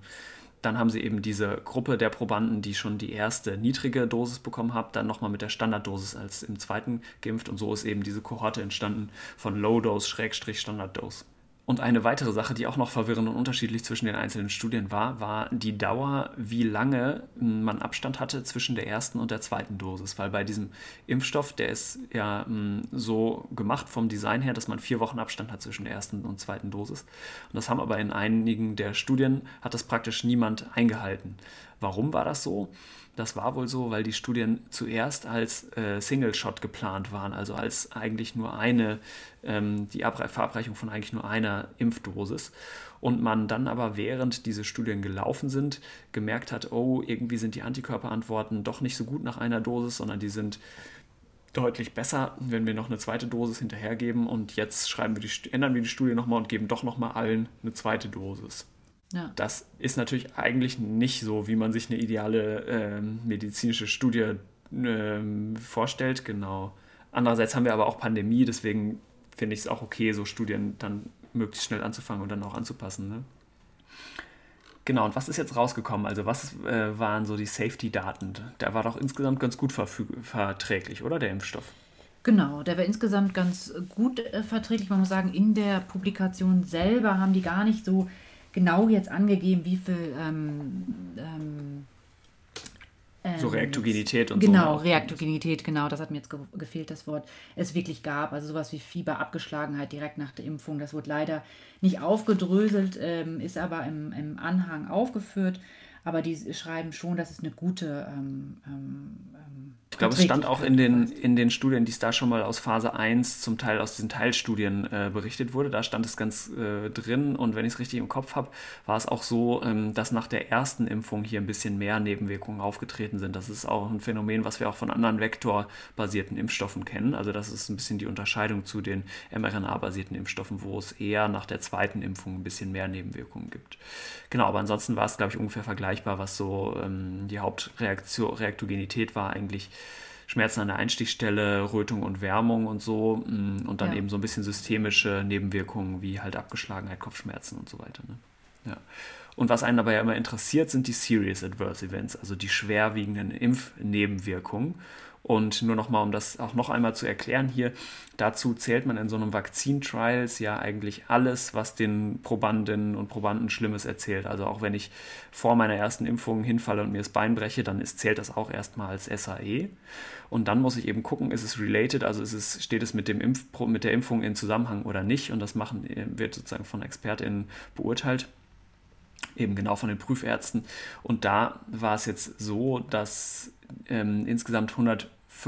Dann haben sie eben diese Gruppe der Probanden, die schon die erste niedrige Dosis bekommen haben, dann nochmal mit der Standarddosis als im zweiten geimpft. Und so ist eben diese Kohorte entstanden von Low Dose Schrägstrich Standarddose. Und eine weitere Sache, die auch noch verwirrend und unterschiedlich zwischen den einzelnen Studien war, war die Dauer, wie lange man Abstand hatte zwischen der ersten und der zweiten Dosis. Weil bei diesem Impfstoff, der ist ja hm, so gemacht vom Design her, dass man vier Wochen Abstand hat zwischen der ersten und zweiten Dosis. Und das haben aber in einigen der Studien, hat das praktisch niemand eingehalten. Warum war das so? Das war wohl so, weil die Studien zuerst als äh, Single-Shot geplant waren, also als eigentlich nur eine, ähm, die Abre Verabreichung von eigentlich nur einer Impfdosis. Und man dann aber während diese Studien gelaufen sind, gemerkt hat, oh, irgendwie sind die Antikörperantworten doch nicht so gut nach einer Dosis, sondern die sind deutlich besser, wenn wir noch eine zweite Dosis hinterhergeben. Und jetzt schreiben wir die, ändern wir die Studie nochmal und geben doch nochmal allen eine zweite Dosis. Ja. Das ist natürlich eigentlich nicht so, wie man sich eine ideale äh, medizinische Studie äh, vorstellt. Genau. Andererseits haben wir aber auch Pandemie, deswegen finde ich es auch okay, so Studien dann möglichst schnell anzufangen und dann auch anzupassen. Ne? Genau, und was ist jetzt rausgekommen? Also was äh, waren so die Safety-Daten? Der war doch insgesamt ganz gut verträglich, oder der Impfstoff? Genau, der war insgesamt ganz gut äh, verträglich. Man muss sagen, in der Publikation selber haben die gar nicht so genau jetzt angegeben, wie viel ähm, ähm, so ähm, Reaktogenität und genau, so. Genau, Reaktogenität, genau, das hat mir jetzt ge gefehlt, das Wort, es wirklich gab. Also sowas wie Fieberabgeschlagenheit direkt nach der Impfung. Das wurde leider nicht aufgedröselt, ähm, ist aber im, im Anhang aufgeführt. Aber die schreiben schon, dass es eine gute ähm, ähm, ähm ich glaube, es stand auch in den, in den Studien, die es da schon mal aus Phase 1 zum Teil aus diesen Teilstudien äh, berichtet wurde. Da stand es ganz äh, drin und wenn ich es richtig im Kopf habe, war es auch so, ähm, dass nach der ersten Impfung hier ein bisschen mehr Nebenwirkungen aufgetreten sind. Das ist auch ein Phänomen, was wir auch von anderen vektorbasierten Impfstoffen kennen. Also das ist ein bisschen die Unterscheidung zu den mRNA-basierten Impfstoffen, wo es eher nach der zweiten Impfung ein bisschen mehr Nebenwirkungen gibt. Genau, aber ansonsten war es, glaube ich, ungefähr vergleichbar, was so ähm, die Hauptreaktogenität war eigentlich Schmerzen an der Einstichstelle, Rötung und Wärmung und so. Mm, und dann ja. eben so ein bisschen systemische Nebenwirkungen wie halt Abgeschlagenheit, Kopfschmerzen und so weiter. Ne? Ja. Und was einen dabei ja immer interessiert, sind die Serious Adverse Events, also die schwerwiegenden Impfnebenwirkungen. Und nur nochmal, um das auch noch einmal zu erklären hier, dazu zählt man in so einem Vakzin-Trials ja eigentlich alles, was den Probandinnen und Probanden Schlimmes erzählt. Also auch wenn ich vor meiner ersten Impfung hinfalle und mir das Bein breche, dann ist, zählt das auch erstmal als SAE. Und dann muss ich eben gucken, ist es related, also ist es, steht es mit, dem Impf mit der Impfung in Zusammenhang oder nicht. Und das machen, wird sozusagen von ExpertInnen beurteilt eben genau von den Prüfärzten. Und da war es jetzt so, dass ähm, insgesamt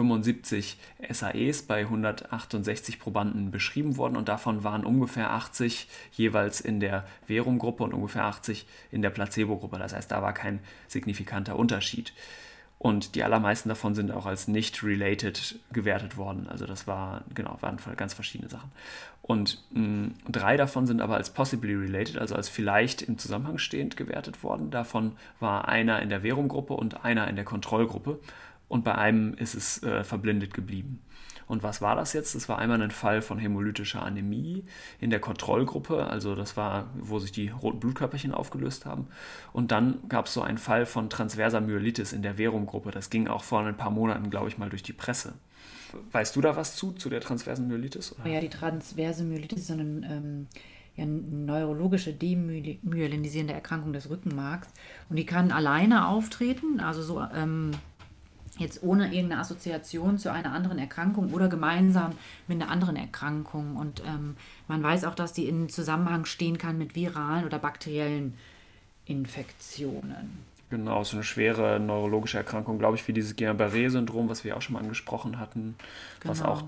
175 SAEs bei 168 Probanden beschrieben wurden und davon waren ungefähr 80 jeweils in der Verum-Gruppe und ungefähr 80 in der Placebo-Gruppe. Das heißt, da war kein signifikanter Unterschied. Und die allermeisten davon sind auch als nicht related gewertet worden. Also das war, genau, waren ganz verschiedene Sachen. Und mh, drei davon sind aber als possibly related, also als vielleicht im Zusammenhang stehend gewertet worden. Davon war einer in der Währung-Gruppe und einer in der Kontrollgruppe. Und bei einem ist es äh, verblindet geblieben. Und was war das jetzt? Das war einmal ein Fall von hämolytischer Anämie in der Kontrollgruppe, also das war, wo sich die roten Blutkörperchen aufgelöst haben. Und dann gab es so einen Fall von transverser Myelitis in der Verum-Gruppe. Das ging auch vor ein paar Monaten, glaube ich, mal durch die Presse. Weißt du da was zu, zu der transversen Myelitis? Oder? Ja, die transverse Myelitis ist eine ähm, ja, neurologische demyelinisierende Erkrankung des Rückenmarks. Und die kann alleine auftreten, also so ähm, jetzt ohne irgendeine Assoziation zu einer anderen Erkrankung oder gemeinsam mit einer anderen Erkrankung. Und ähm, man weiß auch, dass die in Zusammenhang stehen kann mit viralen oder bakteriellen Infektionen. Genau, so eine schwere neurologische Erkrankung, glaube ich, wie dieses Guillain-Barré-Syndrom, was wir auch schon mal angesprochen hatten, genau. was auch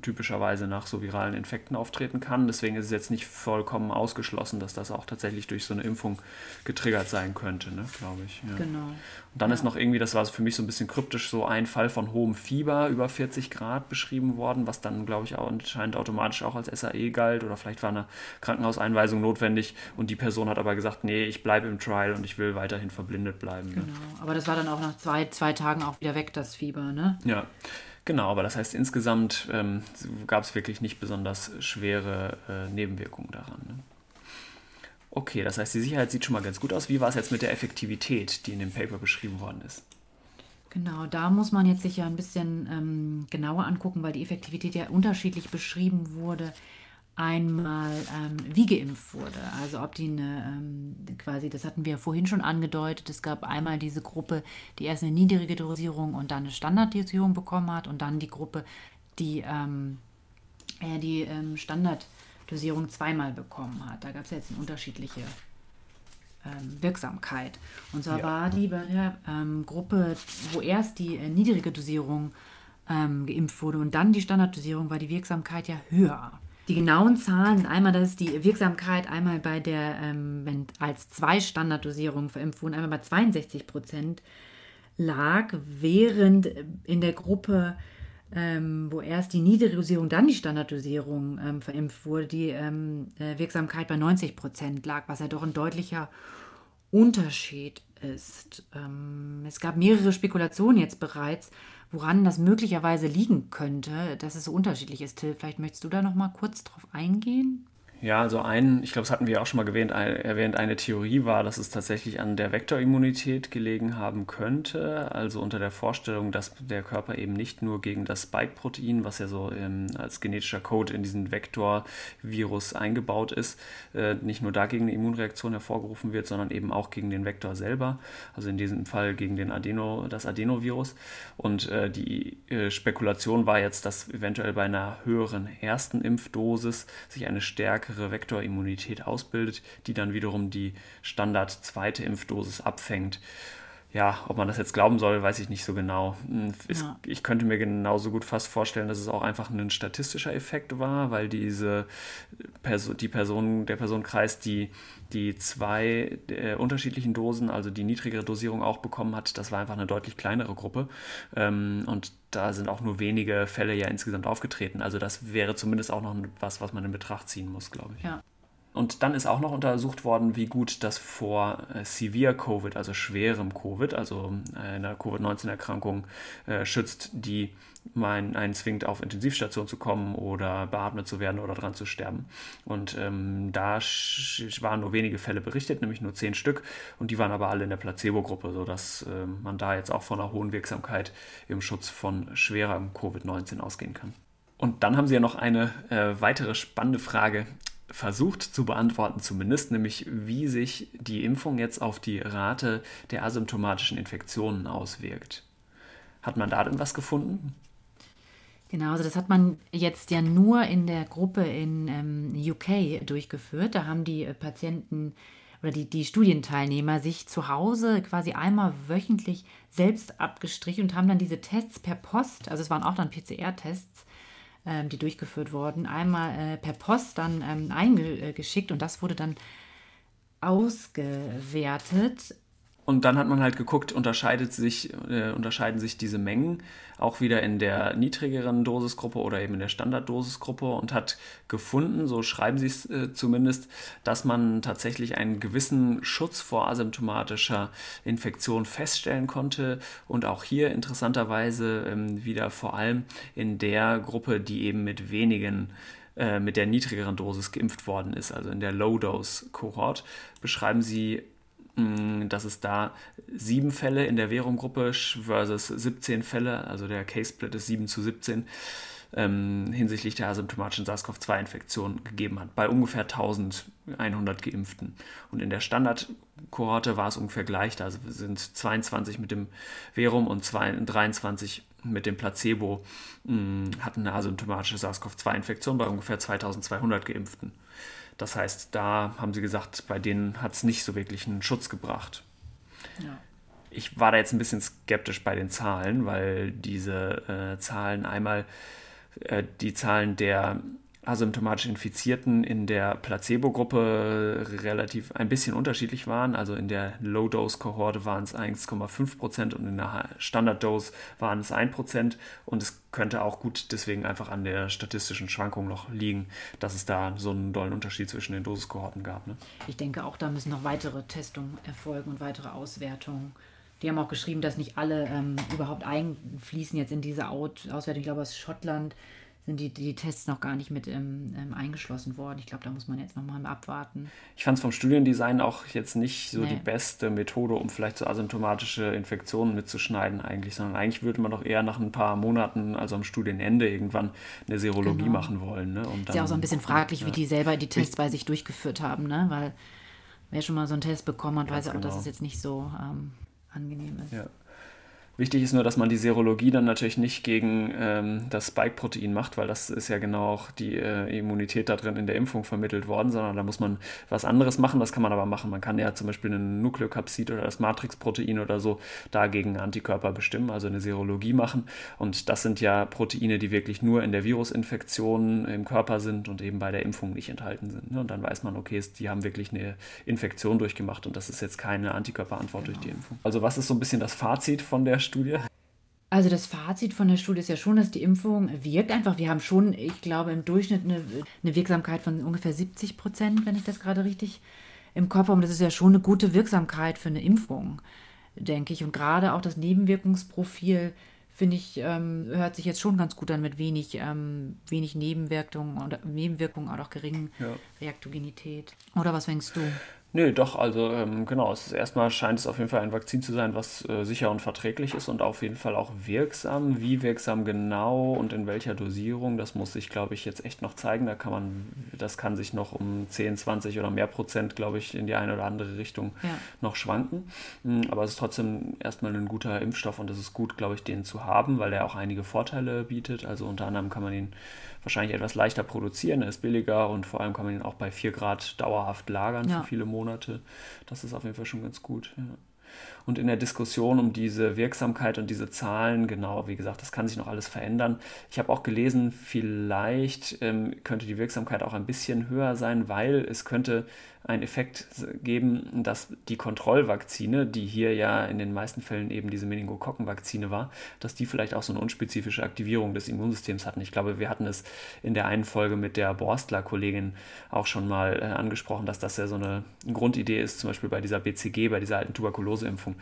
typischerweise nach so viralen Infekten auftreten kann. Deswegen ist es jetzt nicht vollkommen ausgeschlossen, dass das auch tatsächlich durch so eine Impfung getriggert sein könnte, ne, glaube ich. Ja. Genau. Und dann ja. ist noch irgendwie, das war für mich so ein bisschen kryptisch, so ein Fall von hohem Fieber über 40 Grad beschrieben worden, was dann, glaube ich, auch anscheinend automatisch auch als SAE galt oder vielleicht war eine Krankenhauseinweisung notwendig und die Person hat aber gesagt, nee, ich bleibe im Trial und ich will weiterhin verblindet bleiben. Genau, ne? aber das war dann auch nach zwei, zwei Tagen auch wieder weg, das Fieber, ne? Ja. Genau, aber das heißt, insgesamt ähm, gab es wirklich nicht besonders schwere äh, Nebenwirkungen daran. Ne? Okay, das heißt, die Sicherheit sieht schon mal ganz gut aus. Wie war es jetzt mit der Effektivität, die in dem Paper beschrieben worden ist? Genau, da muss man jetzt sich ja ein bisschen ähm, genauer angucken, weil die Effektivität ja unterschiedlich beschrieben wurde. Einmal ähm, wie geimpft wurde. Also ob die eine, ähm, quasi, das hatten wir vorhin schon angedeutet, es gab einmal diese Gruppe, die erst eine niedrige Dosierung und dann eine Standarddosierung bekommen hat und dann die Gruppe, die ähm, äh, die ähm, Standarddosierung zweimal bekommen hat. Da gab es jetzt eine unterschiedliche ähm, Wirksamkeit. Und zwar ja. war die bei der ähm, Gruppe, wo erst die äh, niedrige Dosierung geimpft wurde und dann die Standarddosierung, war die Wirksamkeit ja höher. Die genauen Zahlen, einmal das die Wirksamkeit, einmal bei der, ähm, wenn als zwei Standarddosierungen verimpft wurden, einmal bei 62 Prozent lag, während in der Gruppe, ähm, wo erst die niedrige Dosierung, dann die Standarddosierung ähm, verimpft wurde, die ähm, äh, Wirksamkeit bei 90 Prozent lag, was ja doch ein deutlicher Unterschied ist. Ähm, es gab mehrere Spekulationen jetzt bereits, woran das möglicherweise liegen könnte, dass es so unterschiedlich ist. Till, vielleicht möchtest du da noch mal kurz drauf eingehen? Ja, also ein, ich glaube, das hatten wir auch schon mal erwähnt, erwähnt, eine Theorie war, dass es tatsächlich an der Vektorimmunität gelegen haben könnte. Also unter der Vorstellung, dass der Körper eben nicht nur gegen das Spike-Protein, was ja so ähm, als genetischer Code in diesen Vektor-Virus eingebaut ist, äh, nicht nur dagegen eine Immunreaktion hervorgerufen wird, sondern eben auch gegen den Vektor selber. Also in diesem Fall gegen den Adeno, das Adenovirus. Und äh, die äh, Spekulation war jetzt, dass eventuell bei einer höheren ersten Impfdosis sich eine Stärke stärkere Vektorimmunität ausbildet, die dann wiederum die Standard zweite Impfdosis abfängt. Ja, ob man das jetzt glauben soll, weiß ich nicht so genau. Hm, ja. Ich könnte mir genauso gut fast vorstellen, dass es auch einfach ein statistischer Effekt war, weil diese Perso die Person, der Personenkreis, die die zwei äh, unterschiedlichen Dosen, also die niedrigere Dosierung auch bekommen hat, das war einfach eine deutlich kleinere Gruppe. Ähm, und da sind auch nur wenige Fälle ja insgesamt aufgetreten. Also das wäre zumindest auch noch was, was man in Betracht ziehen muss, glaube ich. Ja. Und dann ist auch noch untersucht worden, wie gut das vor äh, Severe Covid, also schwerem Covid, also äh, einer Covid-19-Erkrankung äh, schützt, die man einen zwingt, auf Intensivstation zu kommen oder beatmet zu werden oder dran zu sterben. Und ähm, da waren nur wenige Fälle berichtet, nämlich nur zehn Stück. Und die waren aber alle in der Placebo-Gruppe, sodass äh, man da jetzt auch von einer hohen Wirksamkeit im Schutz von schwerem Covid-19 ausgehen kann. Und dann haben Sie ja noch eine äh, weitere spannende Frage versucht zu beantworten zumindest, nämlich wie sich die Impfung jetzt auf die Rate der asymptomatischen Infektionen auswirkt. Hat man da denn was gefunden? Genau, also das hat man jetzt ja nur in der Gruppe in ähm, UK durchgeführt. Da haben die äh, Patienten oder die, die Studienteilnehmer sich zu Hause quasi einmal wöchentlich selbst abgestrichen und haben dann diese Tests per Post, also es waren auch dann PCR-Tests, ähm, die durchgeführt wurden, einmal äh, per Post dann ähm, eingeschickt und das wurde dann ausgewertet. Und dann hat man halt geguckt, unterscheidet sich, äh, unterscheiden sich diese Mengen auch wieder in der niedrigeren Dosisgruppe oder eben in der Standarddosisgruppe und hat gefunden, so schreiben sie es äh, zumindest, dass man tatsächlich einen gewissen Schutz vor asymptomatischer Infektion feststellen konnte und auch hier interessanterweise ähm, wieder vor allem in der Gruppe, die eben mit wenigen äh, mit der niedrigeren Dosis geimpft worden ist, also in der Low-Dose-Kohort, beschreiben sie dass es da sieben Fälle in der Verum-Gruppe versus 17 Fälle, also der Case-Split ist 7 zu 17, ähm, hinsichtlich der asymptomatischen SARS-CoV-2-Infektion gegeben hat, bei ungefähr 1100 Geimpften. Und in der Standardkohorte war es ungefähr gleich, also sind 22 mit dem Verum und 23 mit dem Placebo mh, mm, hatten eine asymptomatische SARS-CoV-2-Infektion bei ungefähr 2200 Geimpften. Das heißt, da haben sie gesagt, bei denen hat es nicht so wirklich einen Schutz gebracht. Ja. Ich war da jetzt ein bisschen skeptisch bei den Zahlen, weil diese äh, Zahlen einmal äh, die Zahlen der asymptomatisch Infizierten in der Placebo-Gruppe relativ ein bisschen unterschiedlich waren. Also in der Low-Dose-Kohorte waren es 1,5 Prozent und in der Standard-Dose waren es 1 Prozent. Und es könnte auch gut deswegen einfach an der statistischen Schwankung noch liegen, dass es da so einen dollen Unterschied zwischen den Dosiskohorten gab. Ne? Ich denke auch, da müssen noch weitere Testungen erfolgen und weitere Auswertungen. Die haben auch geschrieben, dass nicht alle ähm, überhaupt einfließen jetzt in diese Auswertung. Ich glaube, aus Schottland sind die, die Tests noch gar nicht mit ähm, ähm, eingeschlossen worden. Ich glaube, da muss man jetzt nochmal abwarten. Ich fand es vom Studiendesign auch jetzt nicht so nee. die beste Methode, um vielleicht so asymptomatische Infektionen mitzuschneiden eigentlich, sondern eigentlich würde man doch eher nach ein paar Monaten, also am Studienende irgendwann eine Serologie genau. machen wollen. Ne? Und dann, ist ja auch so ein bisschen fraglich, ja. wie die selber die Tests bei sich durchgeführt haben, ne? weil wer schon mal so einen Test bekommen hat, weiß ja auch, genau. dass es jetzt nicht so ähm, angenehm ist. Ja. Wichtig ist nur, dass man die Serologie dann natürlich nicht gegen ähm, das Spike-Protein macht, weil das ist ja genau auch die äh, Immunität da drin in der Impfung vermittelt worden, sondern da muss man was anderes machen. Das kann man aber machen. Man kann ja zum Beispiel einen Nukleokapsid oder das Matrix-Protein oder so dagegen Antikörper bestimmen, also eine Serologie machen. Und das sind ja Proteine, die wirklich nur in der Virusinfektion im Körper sind und eben bei der Impfung nicht enthalten sind. Ne? Und dann weiß man, okay, die haben wirklich eine Infektion durchgemacht und das ist jetzt keine Antikörperantwort genau. durch die Impfung. Also was ist so ein bisschen das Fazit von der Studie? Also das Fazit von der Studie ist ja schon, dass die Impfung wirkt einfach. Wir haben schon, ich glaube, im Durchschnitt eine, eine Wirksamkeit von ungefähr 70 Prozent, wenn ich das gerade richtig im Kopf habe. Und das ist ja schon eine gute Wirksamkeit für eine Impfung, denke ich. Und gerade auch das Nebenwirkungsprofil, finde ich, ähm, hört sich jetzt schon ganz gut an mit wenig, ähm, wenig Nebenwirkungen und Nebenwirkungen, auch geringen ja. Reaktogenität. Oder was denkst du? Nö, doch, also ähm, genau, es ist erstmal scheint es auf jeden Fall ein Vakzin zu sein, was äh, sicher und verträglich ist und auf jeden Fall auch wirksam. Wie wirksam genau und in welcher Dosierung, das muss sich, glaube ich, jetzt echt noch zeigen. Da kann man, das kann sich noch um 10, 20 oder mehr Prozent, glaube ich, in die eine oder andere Richtung ja. noch schwanken. Hm, aber es ist trotzdem erstmal ein guter Impfstoff und es ist gut, glaube ich, den zu haben, weil er auch einige Vorteile bietet. Also unter anderem kann man ihn wahrscheinlich etwas leichter produzieren, er ist billiger und vor allem kann man ihn auch bei 4 Grad dauerhaft lagern ja. für viele Monate. Das ist auf jeden Fall schon ganz gut. Ja. Und in der Diskussion um diese Wirksamkeit und diese Zahlen, genau, wie gesagt, das kann sich noch alles verändern. Ich habe auch gelesen, vielleicht ähm, könnte die Wirksamkeit auch ein bisschen höher sein, weil es könnte einen Effekt geben, dass die Kontrollvakzine, die hier ja in den meisten Fällen eben diese Meningokokkenvakzine war, dass die vielleicht auch so eine unspezifische Aktivierung des Immunsystems hatten. Ich glaube, wir hatten es in der einen Folge mit der Borstler-Kollegin auch schon mal äh, angesprochen, dass das ja so eine Grundidee ist, zum Beispiel bei dieser BCG, bei dieser alten Tuberkuloseimpfung,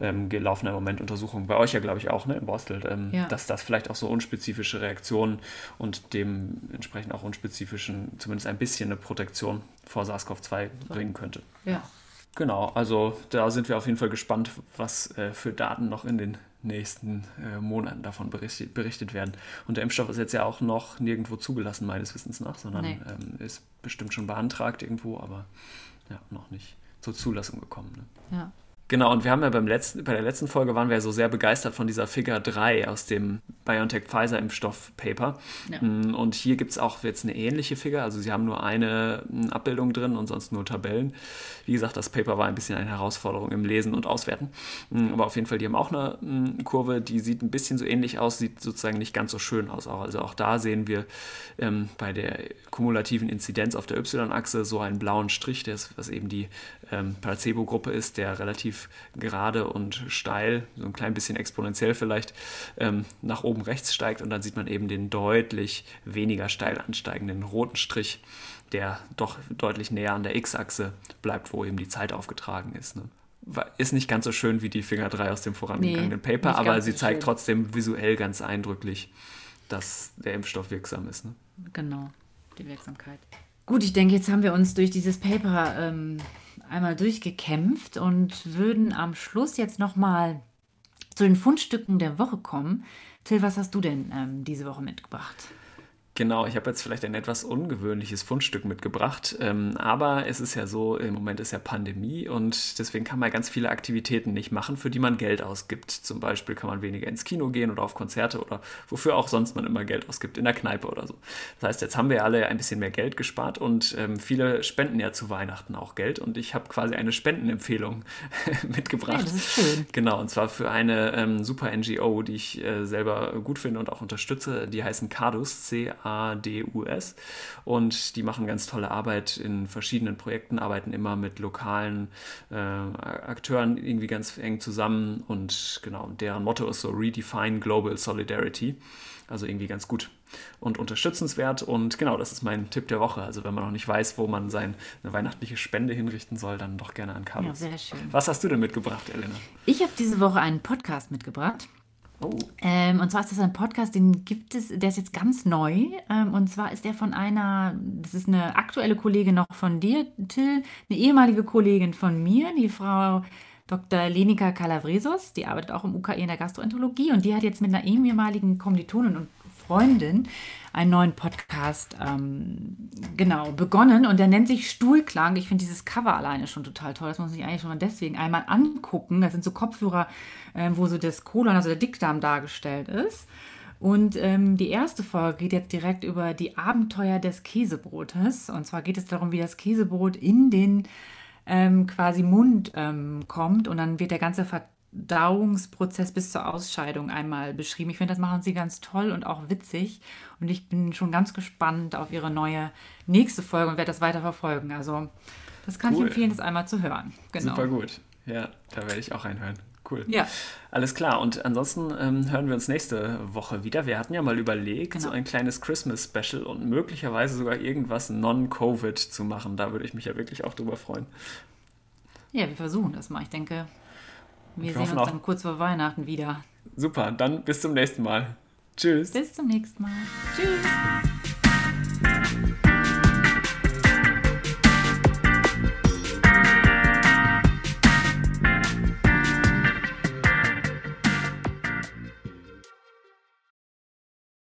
ja. ähm, gelaufener Moment Untersuchung, bei euch ja, glaube ich, auch, ne, in Borstel, ähm, ja. dass das vielleicht auch so unspezifische Reaktionen und dementsprechend auch unspezifischen, zumindest ein bisschen eine Protektion vor SARS-CoV-2 bringen könnte. Ja. Genau, also da sind wir auf jeden Fall gespannt, was äh, für Daten noch in den nächsten äh, Monaten davon berichtet, berichtet, werden. Und der Impfstoff ist jetzt ja auch noch nirgendwo zugelassen, meines Wissens nach, sondern nee. ähm, ist bestimmt schon beantragt irgendwo, aber ja, noch nicht zur Zulassung gekommen. Ne? Ja. Genau, und wir haben ja beim letzten, bei der letzten Folge waren wir ja so sehr begeistert von dieser Figure 3 aus dem BioNTech-Pfizer-Impfstoff-Paper. Ja. Mm, und hier gibt es auch jetzt eine ähnliche Figure, also sie haben nur eine mm, Abbildung drin und sonst nur Tabellen. Wie gesagt, das Paper war ein bisschen eine Herausforderung im Lesen und Auswerten. Mm, aber auf jeden Fall, die haben auch eine Kurve, die sieht ein bisschen so ähnlich aus, sieht sozusagen nicht ganz so schön aus. Also auch da sehen wir ähm, bei der kumulativen Inzidenz auf der Y-Achse so einen blauen Strich, der ist, was eben die ähm, Placebo-Gruppe ist, der relativ gerade und steil, so ein klein bisschen exponentiell vielleicht, ähm, nach oben rechts steigt und dann sieht man eben den deutlich weniger steil ansteigenden roten Strich, der doch deutlich näher an der X-Achse bleibt, wo eben die Zeit aufgetragen ist. Ne? Ist nicht ganz so schön wie die Finger 3 aus dem vorangegangenen nee, Paper, aber sie zeigt schön. trotzdem visuell ganz eindrücklich, dass der Impfstoff wirksam ist. Ne? Genau, die Wirksamkeit. Gut, ich denke, jetzt haben wir uns durch dieses Paper ähm, einmal durchgekämpft und würden am Schluss jetzt nochmal zu den Fundstücken der Woche kommen. Till, was hast du denn ähm, diese Woche mitgebracht? Genau, ich habe jetzt vielleicht ein etwas ungewöhnliches Fundstück mitgebracht, ähm, aber es ist ja so, im Moment ist ja Pandemie und deswegen kann man ganz viele Aktivitäten nicht machen, für die man Geld ausgibt. Zum Beispiel kann man weniger ins Kino gehen oder auf Konzerte oder wofür auch sonst man immer Geld ausgibt, in der Kneipe oder so. Das heißt, jetzt haben wir alle ein bisschen mehr Geld gespart und ähm, viele spenden ja zu Weihnachten auch Geld und ich habe quasi eine Spendenempfehlung mitgebracht. Ja, das ist schön. Genau, und zwar für eine ähm, super NGO, die ich äh, selber gut finde und auch unterstütze. Die heißen CADUS, C ADUS. Und die machen ganz tolle Arbeit in verschiedenen Projekten, arbeiten immer mit lokalen äh, Akteuren irgendwie ganz eng zusammen. Und genau, deren Motto ist so Redefine Global Solidarity. Also irgendwie ganz gut und unterstützenswert. Und genau, das ist mein Tipp der Woche. Also wenn man noch nicht weiß, wo man seine weihnachtliche Spende hinrichten soll, dann doch gerne an Carlos. Ja, sehr schön. Was hast du denn mitgebracht, Elena? Ich habe diese Woche einen Podcast mitgebracht. Oh. Ähm, und zwar ist das ein Podcast, den gibt es, der ist jetzt ganz neu. Ähm, und zwar ist der von einer, das ist eine aktuelle Kollegin noch von dir, Till, eine ehemalige Kollegin von mir, die Frau Dr. Lenika Calavresos, die arbeitet auch im UKE in der Gastroenterologie und die hat jetzt mit einer ehemaligen Kommilitonin und Freundin einen neuen Podcast ähm, genau begonnen und der nennt sich Stuhlklang. Ich finde dieses Cover alleine schon total toll. Das muss sich eigentlich schon mal deswegen einmal angucken. Das sind so Kopfhörer, ähm, wo so das Kolon, also der Dickdarm dargestellt ist. Und ähm, die erste Folge geht jetzt direkt über die Abenteuer des Käsebrotes. Und zwar geht es darum, wie das Käsebrot in den ähm, quasi Mund ähm, kommt und dann wird der ganze Verdauungsprozess bis zur Ausscheidung einmal beschrieben. Ich finde, das machen sie ganz toll und auch witzig. Und ich bin schon ganz gespannt auf ihre neue nächste Folge und werde das weiter verfolgen. Also, das kann cool. ich empfehlen, das einmal zu hören. Genau. Super gut. Ja, da werde ich auch reinhören. Cool. Ja. Alles klar. Und ansonsten ähm, hören wir uns nächste Woche wieder. Wir hatten ja mal überlegt, genau. so ein kleines Christmas-Special und möglicherweise sogar irgendwas non-Covid zu machen. Da würde ich mich ja wirklich auch drüber freuen. Ja, wir versuchen das mal. Ich denke, wir, sehen uns dann kurz vor Weihnachten wieder. Super, dann bis zum nächsten Mal. Tschüss. Bis zum nächsten Mal. Tschüss.